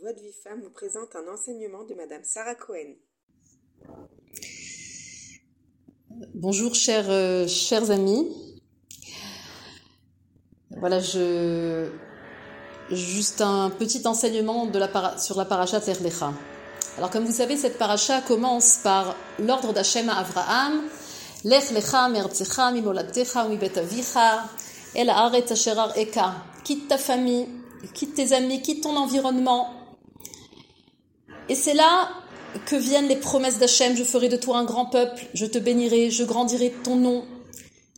Voix de Vie Femme vous présente un enseignement de Madame Sarah Cohen. Bonjour chers, euh, chers amis. Voilà, je juste un petit enseignement de la sur la paracha Terlecha. Alors comme vous savez, cette paracha commence par l'ordre d'Hachem à Avraham. Lech lecha mertzecha mimolatecha mibet avicha el haaretz asher eka. Quitte ta famille, quitte tes amis, quitte ton environnement et c'est là que viennent les promesses d'Hachem, je ferai de toi un grand peuple, je te bénirai, je grandirai ton nom.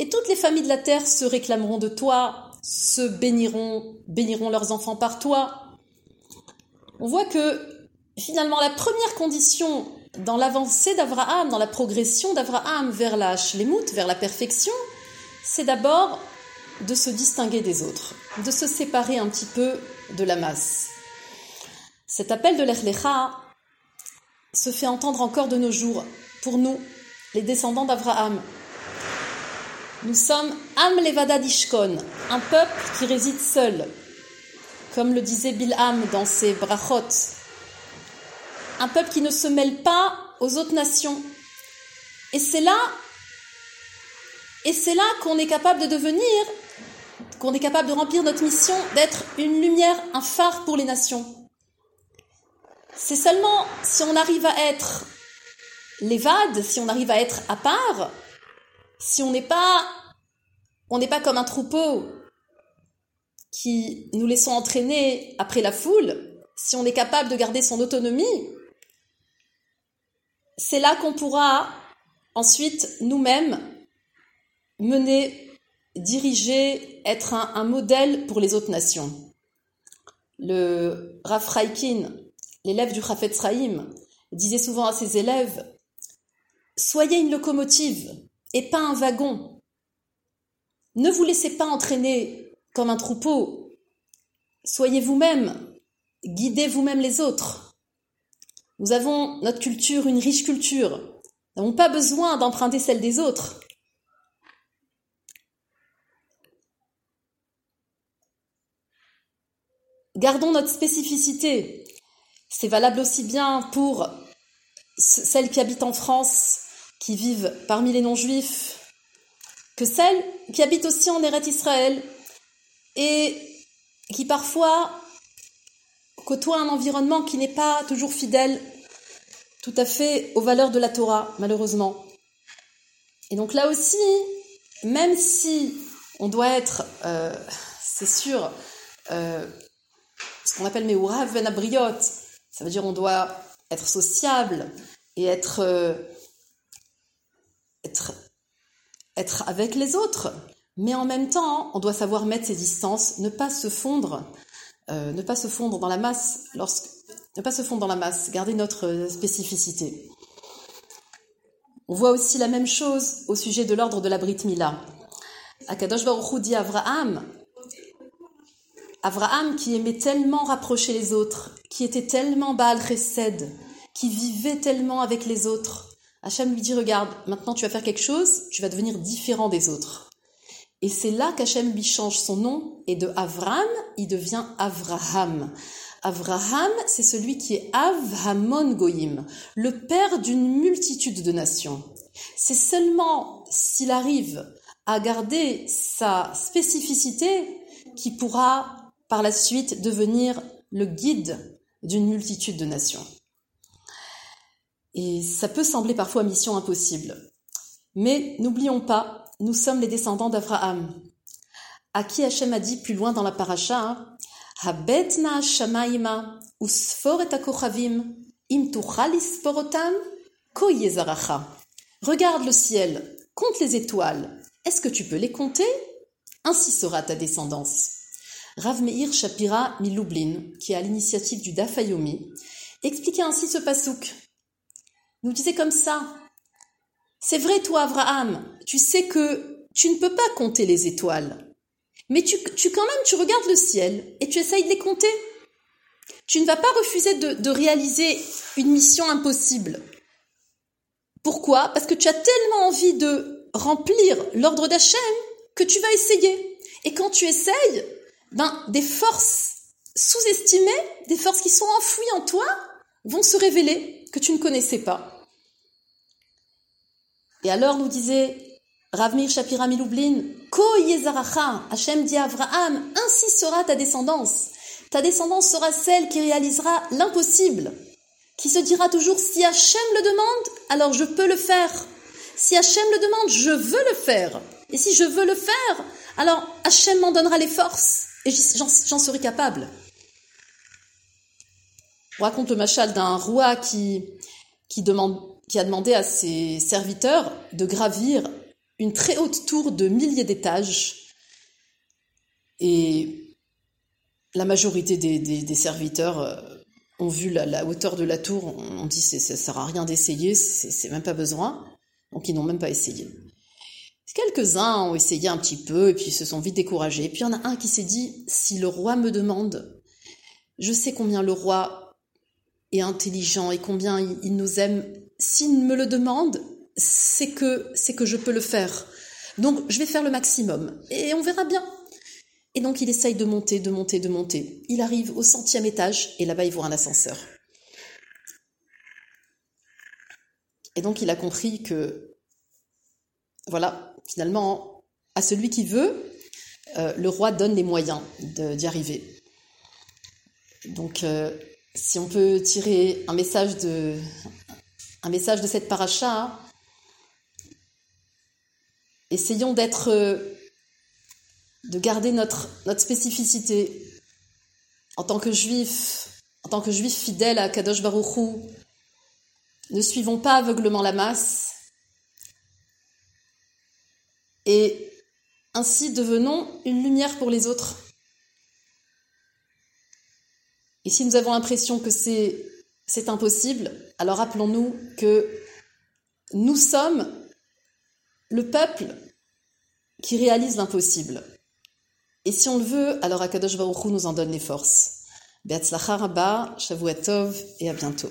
Et toutes les familles de la terre se réclameront de toi, se béniront, béniront leurs enfants par toi. On voit que finalement la première condition dans l'avancée d'Abraham, dans la progression d'Abraham vers la shlemut, vers la perfection, c'est d'abord de se distinguer des autres, de se séparer un petit peu de la masse. Cet appel de l'Echlecha se fait entendre encore de nos jours pour nous, les descendants d'Abraham. Nous sommes Am Levada Dishkon, un peuple qui réside seul, comme le disait Bilham dans ses brachot. Un peuple qui ne se mêle pas aux autres nations. Et c'est là, et c'est là qu'on est capable de devenir, qu'on est capable de remplir notre mission d'être une lumière, un phare pour les nations. C'est seulement si on arrive à être l'évade, si on arrive à être à part, si on n'est pas, on n'est pas comme un troupeau qui nous laissons entraîner après la foule, si on est capable de garder son autonomie, c'est là qu'on pourra ensuite nous-mêmes mener, diriger, être un, modèle pour les autres nations. Le Rav l'élève du Chafetz Sraïm, disait souvent à ses élèves Soyez une locomotive et pas un wagon. Ne vous laissez pas entraîner comme un troupeau. Soyez vous-même, guidez vous-même les autres. Nous avons notre culture, une riche culture. Nous n'avons pas besoin d'emprunter celle des autres. Gardons notre spécificité. C'est valable aussi bien pour celles qui habitent en France, qui vivent parmi les non-juifs, que celles qui habitent aussi en Eretz Israël et qui parfois côtoient un environnement qui n'est pas toujours fidèle tout à fait aux valeurs de la Torah, malheureusement. Et donc là aussi, même si on doit être, euh, c'est sûr, euh, ce qu'on appelle Meurav Ben Abriot, ça veut dire on doit être sociable et être, euh, être, être avec les autres. Mais en même temps, on doit savoir mettre ses distances, ne pas se fondre, euh, ne pas se fondre dans la masse, ne pas se fondre dans la masse, garder notre spécificité. On voit aussi la même chose au sujet de l'ordre de la Brit Mila. Akadosh Baruch Avraham, Abraham qui aimait tellement rapprocher les autres, qui était tellement Baal Chesed, qui vivait tellement avec les autres. Hachem lui dit, regarde, maintenant tu vas faire quelque chose, tu vas devenir différent des autres. Et c'est là qu'Hachem lui change son nom, et de Avram, il devient Avraham. Avraham, c'est celui qui est Avhamon Goïm, le père d'une multitude de nations. C'est seulement s'il arrive à garder sa spécificité qui pourra par la suite devenir le guide d'une multitude de nations. Et ça peut sembler parfois mission impossible. Mais n'oublions pas, nous sommes les descendants d'Abraham, à qui Hachem a dit plus loin dans la paracha, hein, Habetna shamaima usfor et im Regarde le ciel, compte les étoiles. Est-ce que tu peux les compter? Ainsi sera ta descendance. Rav Meir Shapira Miloublin, qui est à l'initiative du Dafayomi, expliquait ainsi ce pasouk. Nous disait comme ça C'est vrai, toi, Abraham, tu sais que tu ne peux pas compter les étoiles, mais tu, tu quand même, tu regardes le ciel et tu essayes de les compter. Tu ne vas pas refuser de, de réaliser une mission impossible. Pourquoi? Parce que tu as tellement envie de remplir l'ordre d'Hachem que tu vas essayer. Et quand tu essayes, ben, des forces sous-estimées, des forces qui sont enfouies en toi, vont se révéler que tu ne connaissais pas. Et alors nous disait Ravmir Shapira Miloublin, Ko Yezaracha, Hachem dit à ainsi sera ta descendance. Ta descendance sera celle qui réalisera l'impossible, qui se dira toujours si Hachem le demande, alors je peux le faire. Si Hachem le demande, je veux le faire. Et si je veux le faire, alors Hachem m'en donnera les forces et j'en serai capable. On raconte le machal d'un roi qui, a demandé à ses serviteurs de gravir une très haute tour de milliers d'étages. Et la majorité des, serviteurs euh, ont vu la, hauteur de la tour, on dit ça ne sert à rien d'essayer, c'est même pas besoin. Donc ils n'ont même pas essayé. Quelques-uns ont essayé un petit peu et puis se sont vite découragés. Et puis il y en a un qui s'est dit, si le roi me demande, je sais combien le roi est intelligent et combien il nous aime. S'il me le demande, c'est que, c'est que je peux le faire. Donc je vais faire le maximum et on verra bien. Et donc il essaye de monter, de monter, de monter. Il arrive au centième étage et là-bas il voit un ascenseur. Et donc il a compris que, voilà, finalement, à celui qui veut, euh, le roi donne les moyens d'y arriver. Donc, euh, si on peut tirer un message de, cette paracha, essayons d'être, euh, de garder notre, notre spécificité en tant que juifs, en tant que juifs fidèles à Kadosh Baruchou. Ne suivons pas aveuglement la masse, et ainsi devenons une lumière pour les autres. Et si nous avons l'impression que c'est, impossible, alors rappelons-nous que nous sommes le peuple qui réalise l'impossible. Et si on le veut, alors Akadosh Baruch nous en donne les forces. Beatzlacha Rabba, et à bientôt.